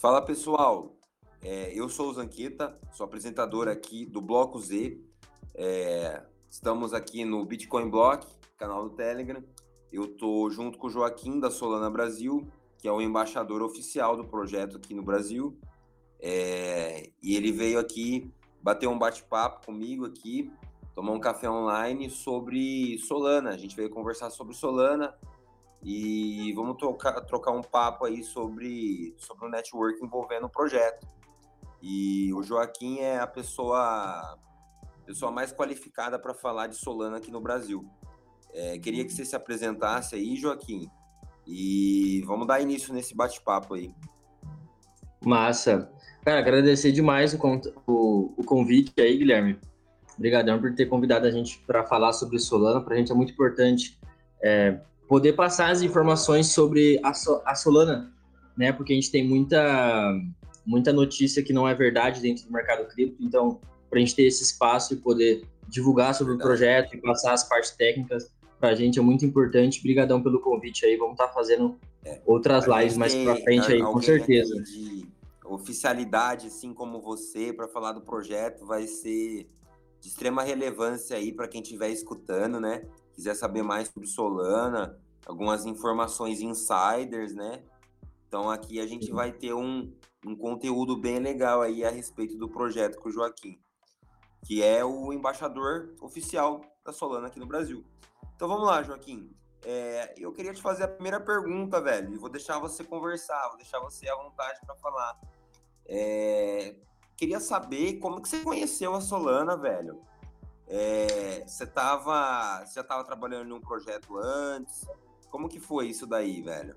Fala pessoal, é, eu sou o Zanqueta, sou apresentador aqui do Bloco Z. É, estamos aqui no Bitcoin Block, canal do Telegram. Eu tô junto com o Joaquim da Solana Brasil, que é o embaixador oficial do projeto aqui no Brasil. É, e ele veio aqui bater um bate-papo comigo aqui, tomar um café online sobre Solana. A gente veio conversar sobre Solana, e vamos trocar, trocar um papo aí sobre, sobre o network envolvendo o projeto. E o Joaquim é a pessoa, pessoa mais qualificada para falar de Solana aqui no Brasil. É, queria que você se apresentasse aí, Joaquim, e vamos dar início nesse bate-papo aí. Massa. Cara, agradecer demais o, o, o convite aí, Guilherme. Obrigadão por ter convidado a gente para falar sobre Solana. Para a gente é muito importante é, poder passar as informações sobre a, a Solana, né? Porque a gente tem muita, muita notícia que não é verdade dentro do mercado cripto, então, para a gente ter esse espaço e poder divulgar sobre verdade. o projeto e passar as partes técnicas, para a gente é muito importante. Obrigadão pelo convite aí, vamos estar tá fazendo é, outras lives mais para frente aí, com certeza. De oficialidade, assim como você, para falar do projeto, vai ser de extrema relevância aí para quem estiver escutando, né? Quiser saber mais sobre Solana, algumas informações insiders, né? Então aqui a gente vai ter um, um conteúdo bem legal aí a respeito do projeto com o Joaquim, que é o embaixador oficial da Solana aqui no Brasil. Então vamos lá, Joaquim. É, eu queria te fazer a primeira pergunta, velho, e vou deixar você conversar, vou deixar você à vontade para falar. É, queria saber como que você conheceu a Solana, velho. É, você tava, você já estava trabalhando em um projeto antes? Como que foi isso daí, velho?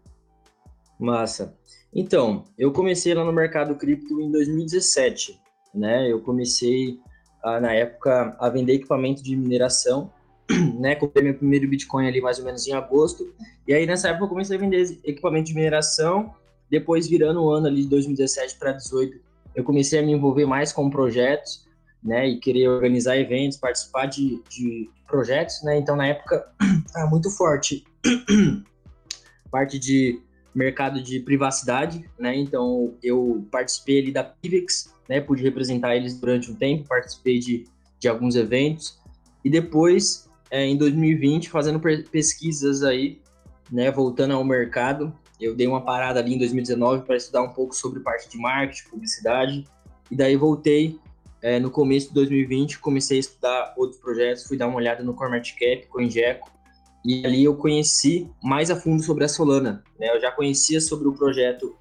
Massa. Então, eu comecei lá no mercado cripto em 2017, né? Eu comecei a, na época a vender equipamento de mineração, né? Comprei meu primeiro Bitcoin ali mais ou menos em agosto. E aí nessa época eu comecei a vender equipamento de mineração. Depois virando o ano ali de 2017 para 2018, eu comecei a me envolver mais com projetos né, e querer organizar eventos, participar de, de projetos, né, então na época estava muito forte parte de mercado de privacidade, né, então eu participei ali da Pivex, né, pude representar eles durante um tempo, participei de, de alguns eventos, e depois, é, em 2020, fazendo pesquisas aí, né, voltando ao mercado, eu dei uma parada ali em 2019 para estudar um pouco sobre parte de marketing, publicidade, e daí voltei é, no começo de 2020, comecei a estudar outros projetos, fui dar uma olhada no CoinMarketCap, CoinGecko, e ali eu conheci mais a fundo sobre a Solana. Né? Eu já conhecia sobre o projeto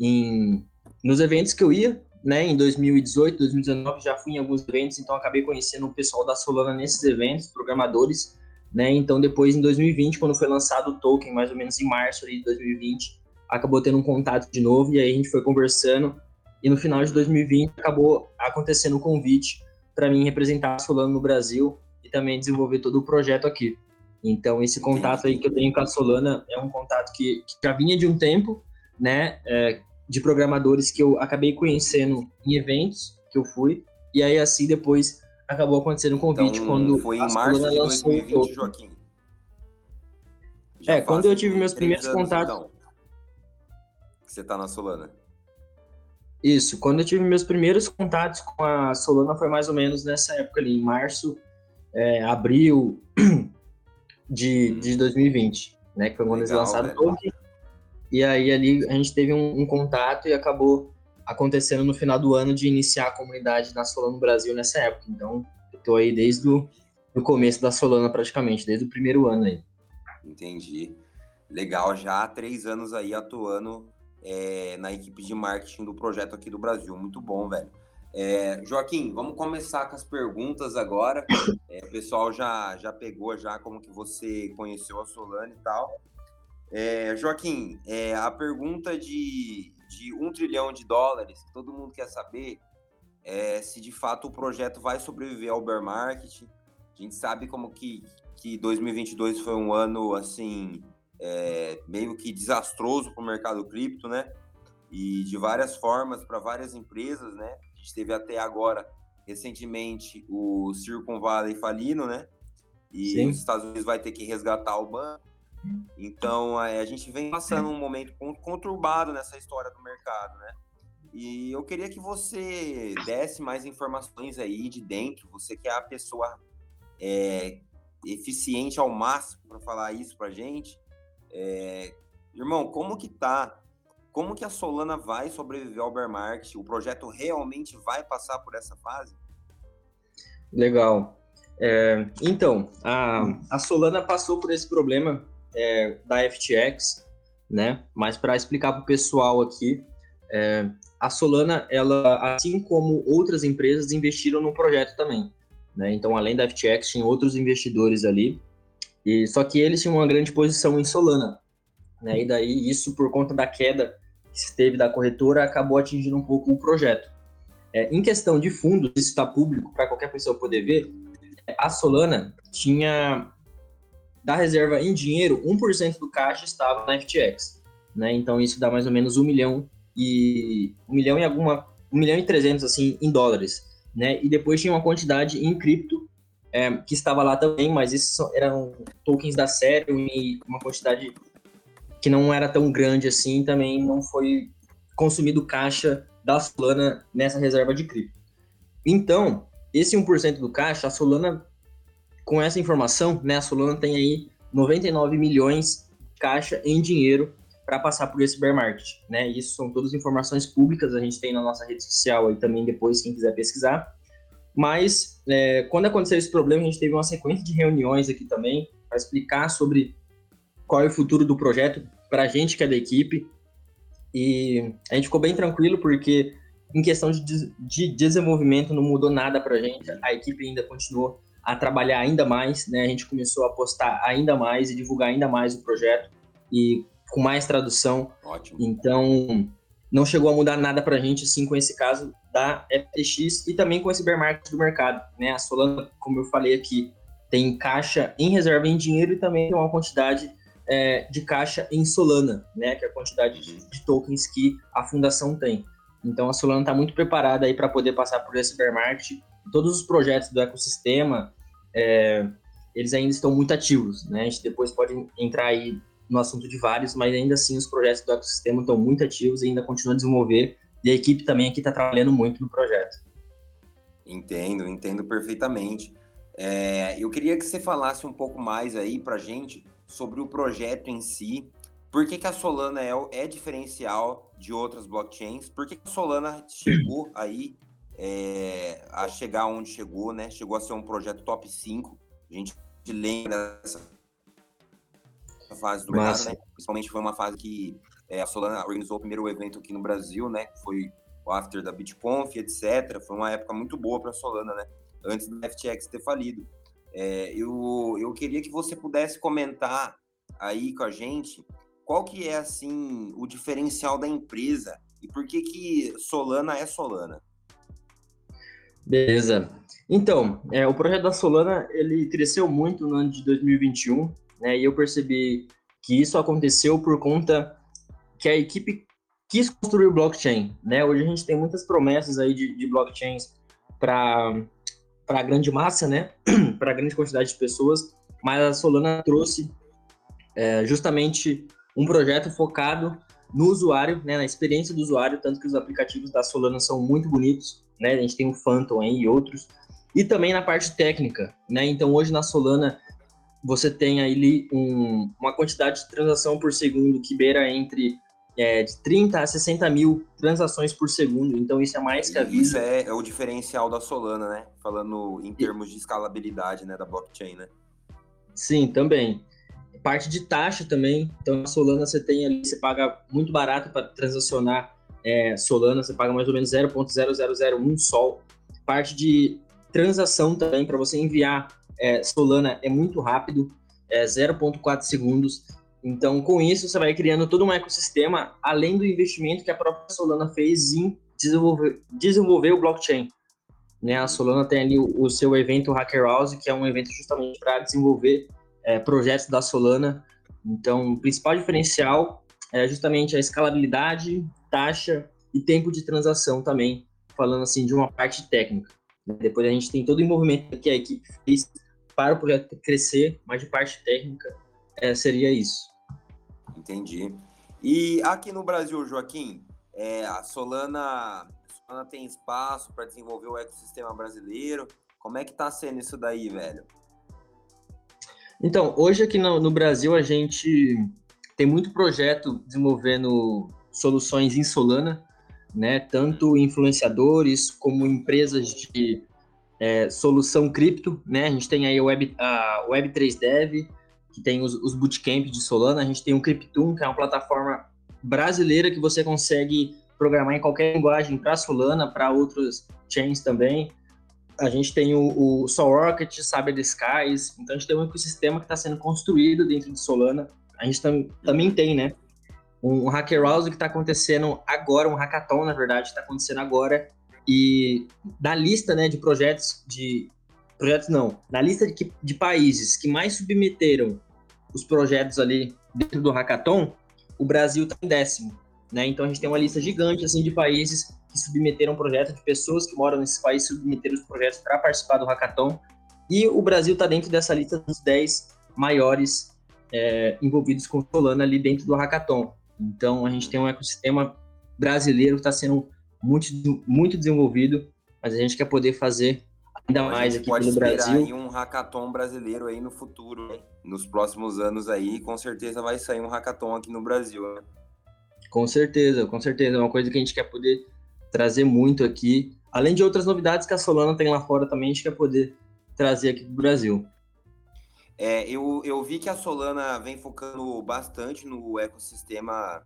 em, nos eventos que eu ia, né? Em 2018, 2019 já fui em alguns eventos, então acabei conhecendo o pessoal da Solana nesses eventos, programadores, né? Então depois em 2020, quando foi lançado o token, mais ou menos em março de 2020, acabou tendo um contato de novo e aí a gente foi conversando e no final de 2020 acabou acontecendo o convite para mim representar a Solano no Brasil e também desenvolver todo o projeto aqui. Então, esse contato aí que eu tenho com a Solana é um contato que, que já vinha de um tempo, né? É, de programadores que eu acabei conhecendo em eventos que eu fui. E aí, assim, depois acabou acontecendo o um convite então, quando foi em março de 2020, Joaquim. Já é, quando eu tive meus primeiros contatos. Então, você tá na Solana. Isso, quando eu tive meus primeiros contatos com a Solana foi mais ou menos nessa época ali, em março, é, abril de, hum. de 2020, né? Que foi quando eles lançaram o token. E aí ali a gente teve um, um, contato e acabou acontecendo no final do ano de iniciar a comunidade da Solana no Brasil nessa época. Então, eu tô aí desde o do começo da Solana praticamente, desde o primeiro ano aí. Entendi. Legal, já há três anos aí atuando é, na equipe de marketing do projeto aqui do Brasil. Muito bom, velho. É, Joaquim, vamos começar com as perguntas agora. É, o pessoal já, já pegou já como que você conheceu a Solana e tal. É, Joaquim, é, a pergunta de, de um trilhão de dólares, que todo mundo quer saber é se de fato o projeto vai sobreviver ao bear market. A gente sabe como que, que 2022 foi um ano assim é, meio que desastroso para o mercado cripto, né? E de várias formas para várias empresas, né? A gente teve até agora, recentemente, o Silicon Valley falindo, né? E Sim. os Estados Unidos vai ter que resgatar o banco. Então, a gente vem passando um momento conturbado nessa história do mercado, né? E eu queria que você desse mais informações aí de dentro. Você que é a pessoa é, eficiente ao máximo para falar isso para gente. É, irmão, como que tá? Como que a Solana vai sobreviver ao bear market? O projeto realmente vai passar por essa fase? Legal. É, então, a, a Solana passou por esse problema é, da FTX, né? Mas para explicar para o pessoal aqui, é, a Solana, ela, assim como outras empresas, investiram no projeto também. Né? Então, além da FTX, tinha outros investidores ali. E só que eles tinham uma grande posição em Solana. Né? E daí isso, por conta da queda que teve da corretora, acabou atingindo um pouco o projeto. É, em questão de fundos, isso está público para qualquer pessoa poder ver. A Solana tinha da reserva em dinheiro, 1% do caixa estava na FTX. Né? Então isso dá mais ou menos um milhão e um milhão e alguma um milhão e trezentos assim em dólares, né? E depois tinha uma quantidade em cripto é, que estava lá também, mas isso eram tokens da série e uma quantidade que não era tão grande assim, também não foi consumido caixa da Solana nessa reserva de cripto. Então, esse 1% do caixa, a Solana, com essa informação, né, a Solana tem aí 99 milhões caixa em dinheiro para passar por esse bear market, né? Isso são todas informações públicas, a gente tem na nossa rede social aí também depois, quem quiser pesquisar. Mas é, quando aconteceu esse problema, a gente teve uma sequência de reuniões aqui também para explicar sobre qual é o futuro do projeto para a gente que é da equipe. E a gente ficou bem tranquilo porque em questão de, de desenvolvimento não mudou nada para a gente. A equipe ainda continuou a trabalhar ainda mais, né? A gente começou a postar ainda mais e divulgar ainda mais o projeto. E com mais tradução. Ótimo. Então, não chegou a mudar nada para a gente, assim, com esse caso da FTX e também com esse bear market do mercado, né? A Solana, como eu falei aqui, tem caixa em reserva em dinheiro e também tem uma quantidade é, de caixa em Solana, né? Que é a quantidade de, de tokens que a fundação tem. Então, a Solana está muito preparada aí para poder passar por esse bear market. Todos os projetos do ecossistema, é, eles ainda estão muito ativos, né? A gente depois pode entrar aí no assunto de vários, mas ainda assim os projetos do ecossistema estão muito ativos e ainda continuam a desenvolver, e a equipe também aqui está trabalhando muito no projeto. Entendo, entendo perfeitamente. É, eu queria que você falasse um pouco mais aí para gente sobre o projeto em si, por que, que a Solana é, é, diferencial de outras blockchains, por que, que a Solana chegou aí é, a chegar onde chegou, né? Chegou a ser um projeto top 5, a gente lembra dessa fase do mercado, né? Principalmente foi uma fase que é, a Solana organizou o primeiro evento aqui no Brasil, né? Foi o after da BitConf, etc. Foi uma época muito boa para a Solana, né? Antes do FTX ter falido. É, eu, eu queria que você pudesse comentar aí com a gente qual que é, assim, o diferencial da empresa e por que que Solana é Solana. Beleza. Então, é, o projeto da Solana, ele cresceu muito no ano de 2021, né? E eu percebi que isso aconteceu por conta que a equipe quis construir o blockchain, né? Hoje a gente tem muitas promessas aí de, de blockchains para para grande massa, né? para grande quantidade de pessoas, mas a Solana trouxe é, justamente um projeto focado no usuário, né, na experiência do usuário, tanto que os aplicativos da Solana são muito bonitos, né? A gente tem o Phantom aí e outros, e também na parte técnica, né? Então hoje na Solana você tem ali um, uma quantidade de transação por segundo que beira entre é, de 30 a 60 mil transações por segundo. Então, isso é mais que a vida. Isso é, é, o diferencial da Solana, né? Falando em termos de escalabilidade né, da blockchain, né? Sim, também. Parte de taxa também. Então, a Solana você tem ali, você paga muito barato para transacionar é, Solana, você paga mais ou menos 0.0001 sol. Parte de transação também, para você enviar é, Solana é muito rápido, é 0,4 segundos. Então, com isso, você vai criando todo um ecossistema, além do investimento que a própria Solana fez em desenvolver, desenvolver o blockchain. Né? A Solana tem ali o, o seu evento Hacker House, que é um evento justamente para desenvolver é, projetos da Solana. Então, o principal diferencial é justamente a escalabilidade, taxa e tempo de transação também, falando assim de uma parte técnica. Depois a gente tem todo o envolvimento que a equipe fez para o projeto crescer, mas de parte técnica é, seria isso. Entendi. E aqui no Brasil, Joaquim, É, a Solana, Solana tem espaço para desenvolver o ecossistema brasileiro. Como é que está sendo isso daí, velho? Então, hoje aqui no, no Brasil a gente tem muito projeto desenvolvendo soluções em Solana, né? Tanto influenciadores como empresas de é, solução cripto, né? A gente tem aí a Web, a Web3 Dev, que tem os, os bootcamps de Solana, a gente tem o Cryptum, que é uma plataforma brasileira que você consegue programar em qualquer linguagem para Solana, para outros chains também. A gente tem o, o Sol Rocket, Saber the Skies, então a gente tem um ecossistema que está sendo construído dentro de Solana. A gente tam, também tem, né? Um, um Hacker House que está acontecendo agora, um hackathon, na verdade, está acontecendo agora, e da lista né, de projetos, de projetos não, na lista de, de países que mais submeteram os projetos ali dentro do hackathon, o Brasil está em décimo. Né? Então a gente tem uma lista gigante assim de países que submeteram projetos, de pessoas que moram nesses países submeteram os projetos para participar do hackathon. E o Brasil está dentro dessa lista dos 10 maiores é, envolvidos com Solana ali dentro do hackathon. Então a gente tem um ecossistema brasileiro que está sendo muito, muito desenvolvido, mas a gente quer poder fazer ainda então, mais aqui no Brasil. Aí um hackathon brasileiro aí no futuro, né? nos próximos anos aí, com certeza vai sair um hackathon aqui no Brasil. Né? Com certeza, com certeza, é uma coisa que a gente quer poder trazer muito aqui, além de outras novidades que a Solana tem lá fora também, a gente quer poder trazer aqui para o Brasil. É, eu, eu vi que a Solana vem focando bastante no ecossistema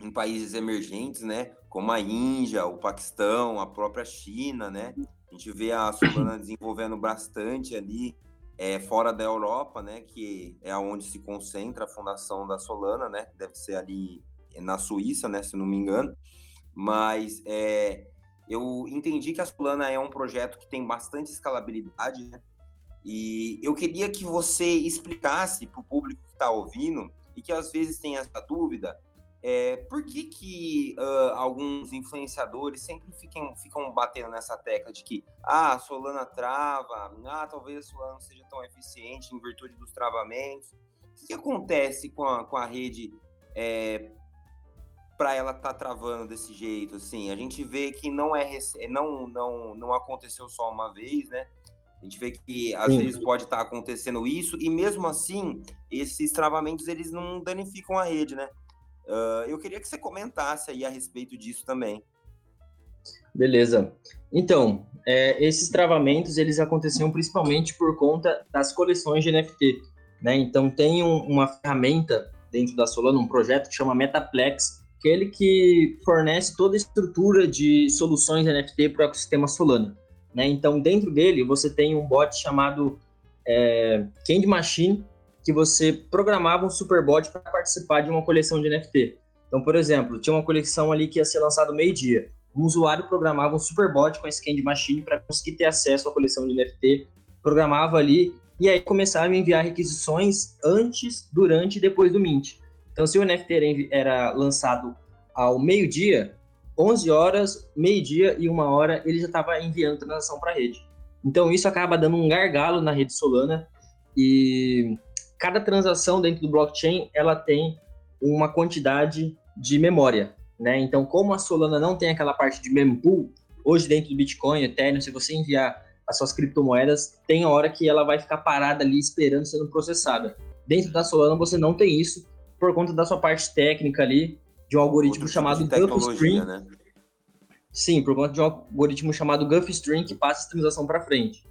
em países emergentes, né? Como a Índia, o Paquistão, a própria China, né? A gente vê a Solana desenvolvendo bastante ali é, fora da Europa, né? Que é onde se concentra a fundação da Solana, né? Deve ser ali na Suíça, né? Se não me engano. Mas é, eu entendi que a Solana é um projeto que tem bastante escalabilidade, né? E eu queria que você explicasse para o público que está ouvindo e que às vezes tem essa dúvida é, por que, que uh, alguns influenciadores sempre ficam, ficam batendo nessa tecla de que ah, a Solana trava, ah, talvez a Solana não seja tão eficiente em virtude dos travamentos? O que, acontece com a, com a rede é, para ela estar tá travando desse jeito? Assim, a gente vê que não é não, não, não aconteceu só uma vez, né? A gente vê que às Sim. vezes pode estar tá acontecendo isso e mesmo assim esses travamentos eles não danificam a rede, né? Uh, eu queria que você comentasse aí a respeito disso também. Beleza. Então, é, esses travamentos eles aconteciam principalmente por conta das coleções de NFT. Né? Então, tem um, uma ferramenta dentro da Solana, um projeto que chama Metaplex, que é ele que fornece toda a estrutura de soluções NFT para o ecossistema Solana. Né? Então, dentro dele, você tem um bot chamado é, Candy Machine, que você programava um superbot para participar de uma coleção de NFT. Então, por exemplo, tinha uma coleção ali que ia ser lançada meio-dia. Um usuário programava um superbot com a scan machine para conseguir ter acesso à coleção de NFT, programava ali e aí começava a enviar requisições antes, durante e depois do mint. Então, se o NFT era lançado ao meio-dia, 11 horas, meio-dia e uma hora, ele já estava enviando transação para a rede. Então, isso acaba dando um gargalo na rede Solana e cada transação dentro do blockchain ela tem uma quantidade de memória, né? Então, como a Solana não tem aquela parte de mempool, hoje dentro do Bitcoin, Ethereum, se você enviar as suas criptomoedas, tem hora que ela vai ficar parada ali esperando sendo processada. Dentro da Solana você não tem isso por conta da sua parte técnica ali de um algoritmo tipo chamado GuffString. Né? Sim, por conta de um algoritmo chamado GuffString que passa a transação para frente.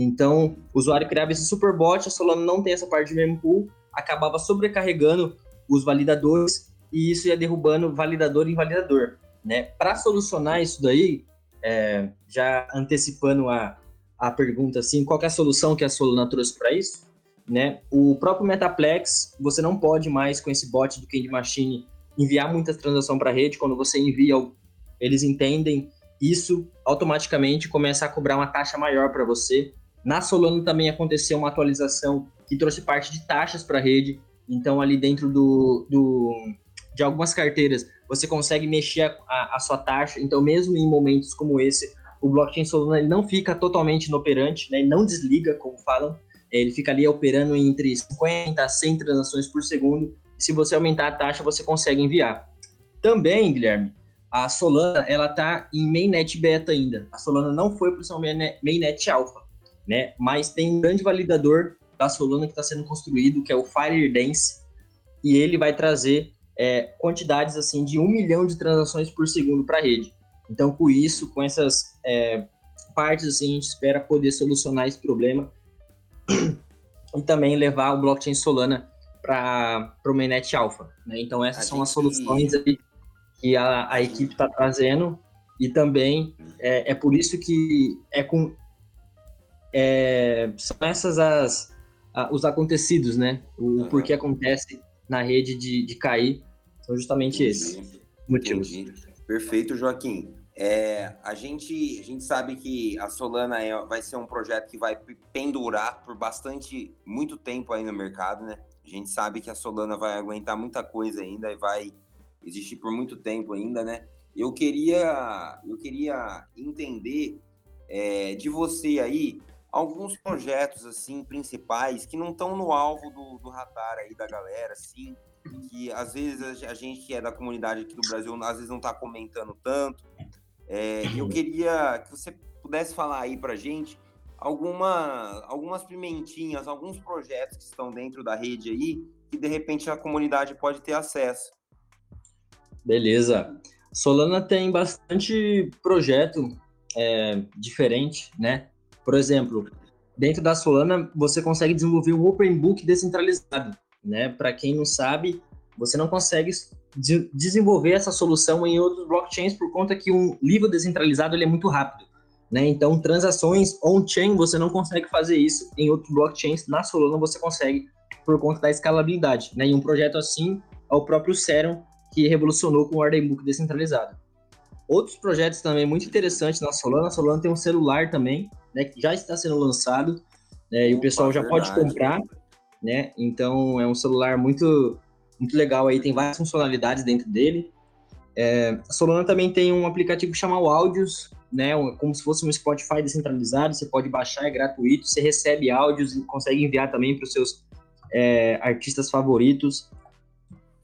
Então, o usuário criava esse superbot, a Solana não tem essa parte de mempool, acabava sobrecarregando os validadores e isso ia derrubando validador em validador. Né? Para solucionar isso daí, é, já antecipando a, a pergunta assim, qual é a solução que a Solana trouxe para isso? Né? O próprio Metaplex, você não pode mais com esse bot do Candy Machine enviar muitas transações para a rede. Quando você envia, eles entendem isso, automaticamente começa a cobrar uma taxa maior para você. Na Solano também aconteceu uma atualização que trouxe parte de taxas para a rede. Então, ali dentro do, do, de algumas carteiras, você consegue mexer a, a, sua taxa. Então, mesmo em momentos como esse, o blockchain Solano ele não fica totalmente inoperante, né? ele não desliga, como falam. Ele fica ali operando entre 50 a 100 transações por segundo. Se você aumentar a taxa, você consegue enviar. Também, Guilherme, a Solana ela tá em mainnet beta ainda. A Solana não foi para o seu mainnet alpha, né? Mas tem um grande validador da Solana que está sendo construído, que é o FireDance, e ele vai trazer é, quantidades assim de um milhão de transações por segundo para a rede. Então, com isso, com essas é, partes, assim, a gente espera poder solucionar esse problema e também levar o blockchain Solana para o mainnet alpha. Né? Então, essas a são gente... as soluções que a, a equipe está trazendo e também é, é, por isso que é com é, são essas as os acontecidos, né? O uhum. porquê acontece na rede de, de cair são justamente Entendi. esses motivos. Entendi. Perfeito, Joaquim. É, a, gente, a gente sabe que a Solana é, vai ser um projeto que vai pendurar por bastante, muito tempo aí no mercado, né? A gente sabe que a Solana vai aguentar muita coisa ainda e vai existir por muito tempo ainda, né? Eu queria, eu queria entender é, de você aí alguns projetos assim principais que não estão no alvo do, do radar aí da galera, assim, que às vezes a gente que é da comunidade aqui do Brasil às vezes não está comentando tanto. É, eu queria que você pudesse falar aí para gente alguma, algumas pimentinhas, alguns projetos que estão dentro da rede aí que de repente a comunidade pode ter acesso. Beleza. Solana tem bastante projeto é, diferente, né? Por exemplo, dentro da Solana você consegue desenvolver um Open Book descentralizado, né? Para quem não sabe, você não consegue de desenvolver essa solução em outros blockchains por conta que um livro descentralizado ele é muito rápido. Né? Então, transações on-chain você não consegue fazer isso em outros blockchains. Na Solana você consegue por conta da escalabilidade. Né? E um projeto assim é o próprio Serum, que revolucionou com o Order Book descentralizado. Outros projetos também muito interessantes na Solana. A Solana tem um celular também, né, que já está sendo lançado, né, e o pessoal já pode comprar, né? Então é um celular muito muito legal aí, tem várias funcionalidades dentro dele. É, a Solana também tem um aplicativo chamado Áudios, né, como se fosse um Spotify descentralizado, você pode baixar, é gratuito, você recebe áudios e consegue enviar também para os seus é, artistas favoritos.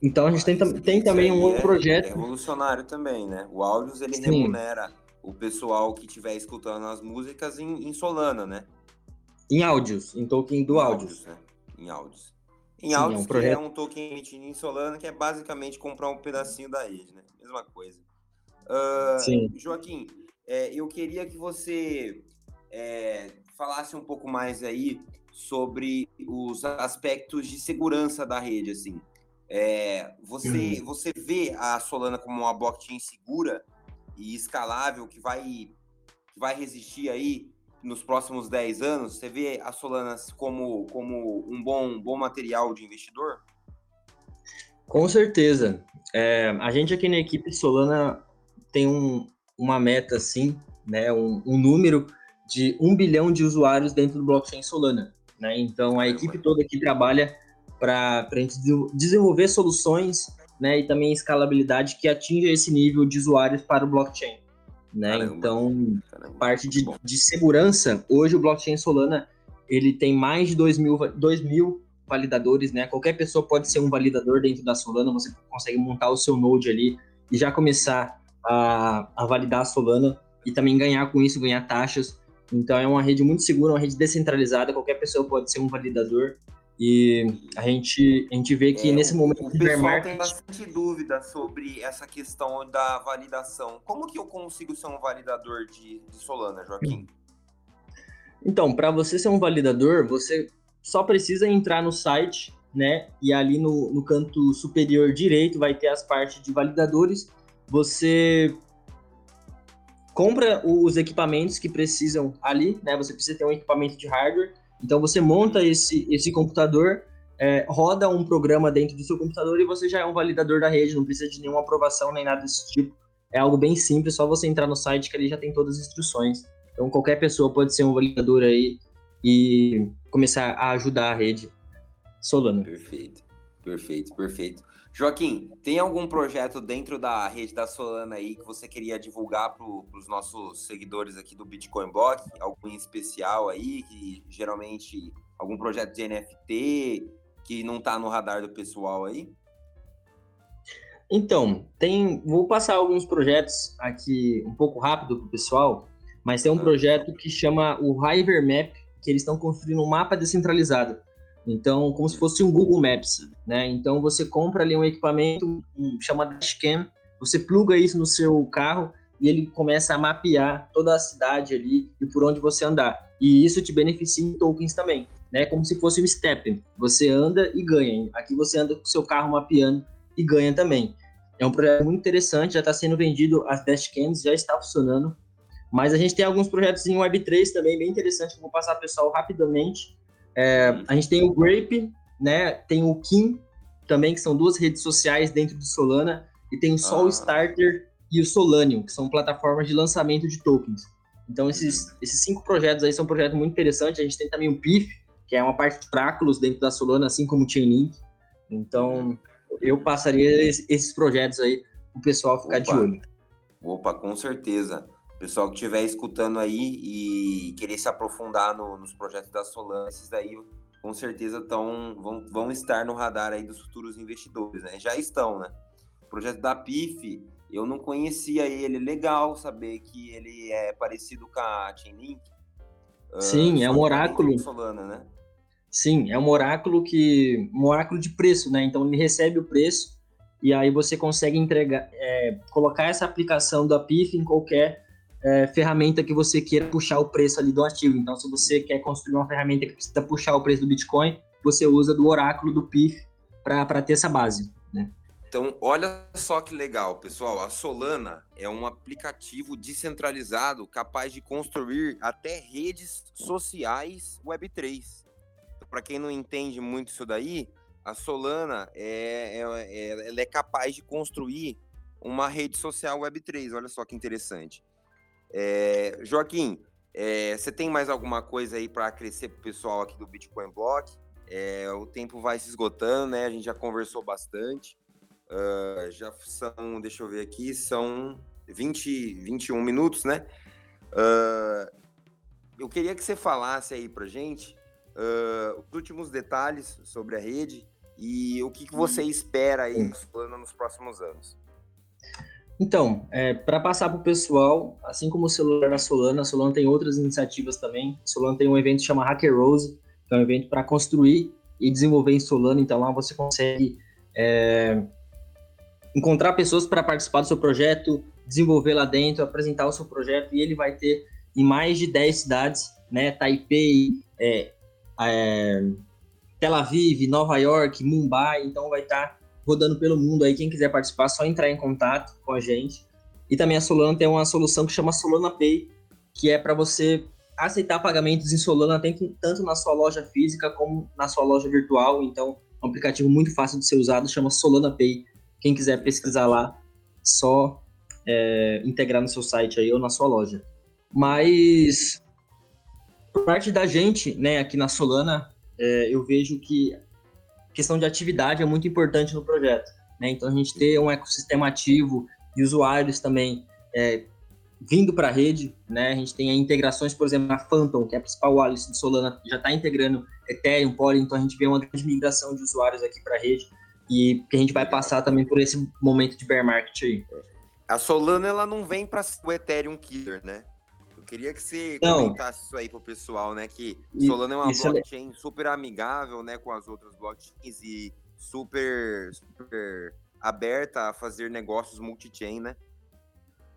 Então a gente tem, tem também um outro é, projeto. É revolucionário também, né? O Áudios ele Sim. remunera o pessoal que estiver escutando as músicas em, em, Solana, né? Em áudios, em token do áudios. né? Em áudios. Em Sim, áudios, é um, projeto... é um token emitido em Solana, que é basicamente comprar um pedacinho da rede, né? Mesma coisa. Uh, Sim. Joaquim, é, eu queria que você é, falasse um pouco mais aí sobre os aspectos de segurança da rede, assim. É, você, uhum. você vê a Solana como uma blockchain segura e escalável que vai, que vai resistir aí nos próximos 10 anos? Você vê a Solana como, como um bom, bom material de investidor? Com certeza. É, a gente aqui na equipe Solana tem um, uma meta, assim, né, um, um número de um bilhão de usuários dentro do blockchain Solana. Né? Então, a equipe toda aqui trabalha para a gente desenvolver soluções né, e também escalabilidade que atinja esse nível de usuários para o blockchain. Né? Caramba, então, caramba, parte de, de, segurança, hoje o blockchain Solana ele tem mais de 2 mil, 2 mil validadores, né? Qualquer pessoa pode ser um validador dentro da Solana, você consegue montar o seu node ali e já começar a, a validar a Solana e também ganhar com isso, ganhar taxas. Então é uma rede muito segura, uma rede descentralizada, qualquer pessoa pode ser um validador e a gente, a gente vê que é, nesse momento... O pessoal market... tem bastante dúvida sobre essa questão da validação. Como que eu consigo ser um validador de, de Solana, Joaquim? Então, para você ser um validador, você só precisa entrar no site, né? E ali no, no canto superior direito vai ter as partes de validadores. Você compra os equipamentos que precisam ali, né? Você precisa ter um equipamento de hardware então você monta esse, esse computador, é, roda um programa dentro do seu computador e você já é um validador da rede, não precisa de nenhuma aprovação nem nada desse tipo. É algo bem simples, só você entrar no site que ali já tem todas as instruções. Então qualquer pessoa pode ser um validador aí e começar a ajudar a rede Solana. Perfeito, perfeito, perfeito. Joaquim, tem algum projeto dentro da rede da Solana aí que você queria divulgar para os nossos seguidores aqui do Bitcoin Block? Algum em especial aí, que geralmente algum projeto de NFT que não está no radar do pessoal aí? Então, tem, vou passar alguns projetos aqui um pouco rápido para o pessoal, mas tem um projeto que chama o Hypermap, que eles estão construindo um mapa descentralizado. Então, como se fosse um Google Maps, né? Então, você compra ali um equipamento, um, chama Dashcam, você pluga isso no seu carro e ele começa a mapear toda a cidade ali e por onde você andar. E isso te beneficia em tokens também, né? Como se fosse um step. Você anda e ganha. Aqui você anda com o seu carro mapeando e ganha também. É um projeto muito interessante, já está sendo vendido, as dashcams já está funcionando. Mas a gente tem alguns projetos em Web3 também, bem interessante, que eu vou passar pessoal rapidamente. É, a gente tem o Grape, né? Tem o Kim também, que são duas redes sociais dentro do Solana, e tem o Sol ah. Starter e o Solanium, que são plataformas de lançamento de tokens. Então, esses, uhum. esses cinco projetos aí são projetos muito interessantes. A gente tem também o PIF, que é uma parte de Práculos dentro da Solana, assim como o Chainlink. Então, eu passaria esses projetos aí para o pessoal ficar Opa. de olho. Opa, com certeza. Pessoal que estiver escutando aí e querer se aprofundar no, nos projetos da Solana, esses daí com certeza tão, vão, vão estar no radar aí dos futuros investidores, né? Já estão, né? O projeto da PIF, eu não conhecia ele. Legal saber que ele é parecido com a Chainlink. Ah, Sim, uh, é um oráculo. Solana, né? Sim, é um oráculo que. um oráculo de preço, né? Então ele recebe o preço e aí você consegue entregar, é, colocar essa aplicação da PIF em qualquer é, ferramenta que você queira puxar o preço ali do ativo. Então, se você quer construir uma ferramenta que precisa puxar o preço do Bitcoin, você usa do oráculo do PIF para ter essa base. Né? Então, olha só que legal, pessoal. A Solana é um aplicativo descentralizado capaz de construir até redes sociais Web3. Para quem não entende muito isso daí, a Solana é, é, é, ela é capaz de construir uma rede social Web3. Olha só que interessante. É, Joaquim, é, você tem mais alguma coisa aí para acrescer para o pessoal aqui do Bitcoin Block? É, o tempo vai se esgotando, né? A gente já conversou bastante. Uh, já são, deixa eu ver aqui, são 20, 21 minutos, né? Uh, eu queria que você falasse aí para gente uh, os últimos detalhes sobre a rede e o que, que você uhum. espera aí nos próximos anos. Então, é, para passar para o pessoal, assim como o celular na Solana, a Solana tem outras iniciativas também. A Solana tem um evento que chama Hacker Rose, que é um evento para construir e desenvolver em Solana. Então lá você consegue é, encontrar pessoas para participar do seu projeto, desenvolver lá dentro, apresentar o seu projeto e ele vai ter em mais de 10 cidades, né? Taipei, é, é, Tel Aviv, Nova York, Mumbai. Então vai estar tá rodando pelo mundo aí. Quem quiser participar, só entrar em contato com a gente. E também a Solana tem uma solução que chama Solana Pay, que é para você aceitar pagamentos em Solana tanto na sua loja física como na sua loja virtual. Então, é um aplicativo muito fácil de ser usado, chama Solana Pay. Quem quiser pesquisar lá, só é, integrar no seu site aí ou na sua loja. Mas, por parte da gente, né, aqui na Solana, é, eu vejo que questão de atividade é muito importante no projeto. Né? Então, a gente ter um ecossistema ativo e usuários também é, vindo para a rede. Né? A gente tem integrações, por exemplo, na Phantom, que é a principal wallet de Solana, já está integrando Ethereum, Poly, então a gente vê uma grande migração de usuários aqui para a rede e que a gente vai passar também por esse momento de bear market aí. A Solana ela não vem para o Ethereum killer, né? Queria que você não. comentasse isso aí pro pessoal, né? Que Solana é uma isso é blockchain é... super amigável, né, com as outras blockchains e super, super aberta a fazer negócios multi-chain, né?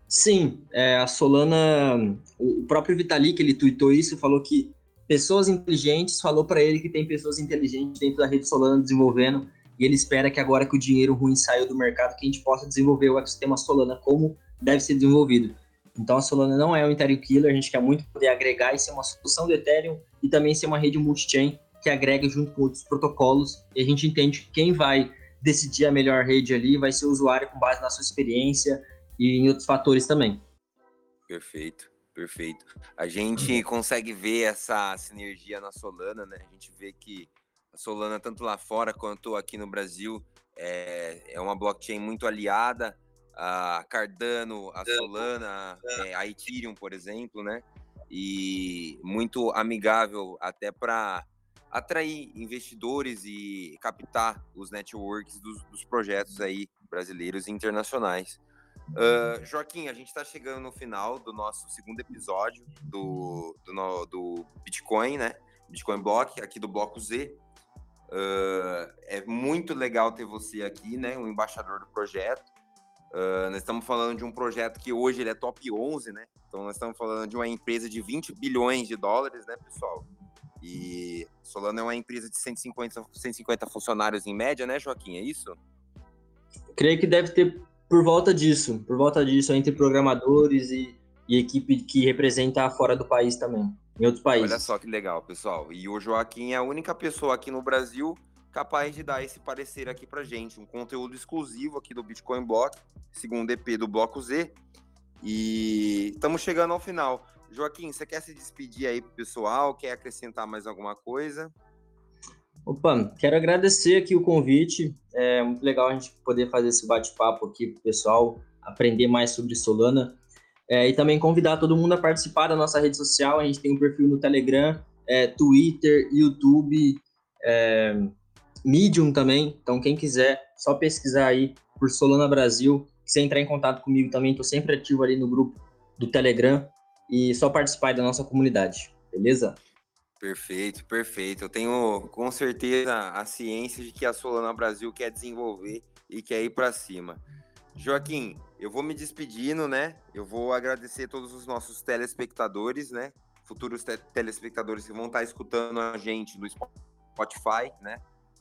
Sim, é, a Solana, o próprio Vitalik, ele tweetou isso, falou que pessoas inteligentes, falou para ele que tem pessoas inteligentes dentro da rede Solana desenvolvendo, e ele espera que agora que o dinheiro ruim saiu do mercado, que a gente possa desenvolver o ecossistema Solana como deve ser desenvolvido. Então a Solana não é um Ethereum killer, a gente quer muito poder agregar e ser uma solução do Ethereum e também ser uma rede multi-chain que agrega junto com outros protocolos e a gente entende que quem vai decidir a melhor rede ali vai ser o usuário com base na sua experiência e em outros fatores também. Perfeito, perfeito. A gente consegue ver essa sinergia na Solana, né? A gente vê que a Solana, tanto lá fora quanto aqui no Brasil, é, é uma blockchain muito aliada a Cardano, a Solana, é, a Ethereum, por exemplo, né? E muito amigável até para atrair investidores e captar os networks dos, dos, projetos aí brasileiros e internacionais. Uh, Joaquim, a gente está chegando no final do nosso segundo episódio do, do, do Bitcoin, né? Bitcoin Block, aqui do Bloco Z. Uh, é muito legal ter você aqui, né? O embaixador do projeto. Uh, nós estamos falando de um projeto que hoje ele é top 11, né? Então nós estamos falando de uma empresa de 20 bilhões de dólares, né, pessoal? E Solana é uma empresa de 150, 150 funcionários em média, né, Joaquim? É isso? Creio que deve ter por volta disso, por volta disso, entre programadores e, e equipe que representa fora do país também, em outros países. Olha só que legal, pessoal. E o Joaquim é a única pessoa aqui no Brasil capaz de dar esse parecer aqui pra gente, um conteúdo exclusivo aqui do Bitcoin Block, segundo EP do Bloco Z. E estamos chegando ao final. Joaquim, você quer se despedir aí pro pessoal? Quer acrescentar mais alguma coisa? Opa, quero agradecer aqui o convite. É muito legal a gente poder fazer esse bate-papo aqui para o pessoal aprender mais sobre Solana. É, e também convidar todo mundo a participar da nossa rede social. A gente tem um perfil no Telegram, é, Twitter, YouTube, é, Medium também. Então, quem quiser, só pesquisar aí por Solana Brasil. Se entrar em contato comigo também, estou sempre ativo ali no grupo do Telegram e só participar da nossa comunidade, beleza? Perfeito, perfeito. Eu tenho com certeza a ciência de que a Solana Brasil quer desenvolver e quer ir para cima. Joaquim, eu vou me despedindo, né? Eu vou agradecer todos os nossos telespectadores, né? Futuros te telespectadores que vão estar escutando a gente no Spotify, né?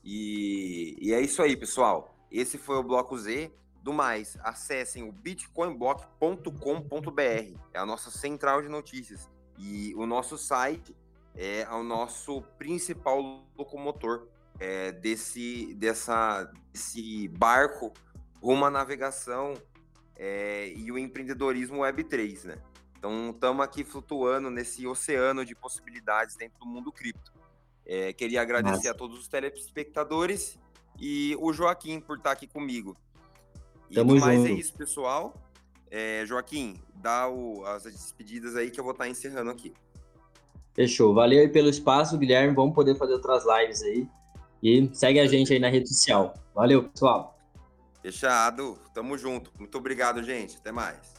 E, e é isso aí, pessoal. Esse foi o Bloco Z. Do mais, acessem o bitcoinblock.com.br. É a nossa central de notícias. E o nosso site é o nosso principal locomotor é, desse, dessa, desse barco rumo à navegação é, e o empreendedorismo Web3, né? Então, estamos aqui flutuando nesse oceano de possibilidades dentro do mundo cripto. É, queria agradecer Nossa. a todos os telespectadores e o Joaquim por estar aqui comigo. E Tamo mais é isso, pessoal. É, Joaquim, dá o, as despedidas aí que eu vou estar encerrando aqui. Fechou. Valeu aí pelo espaço, Guilherme. Vamos poder fazer outras lives aí. E segue a gente aí na rede social. Valeu, pessoal. Fechado. Tamo junto. Muito obrigado, gente. Até mais.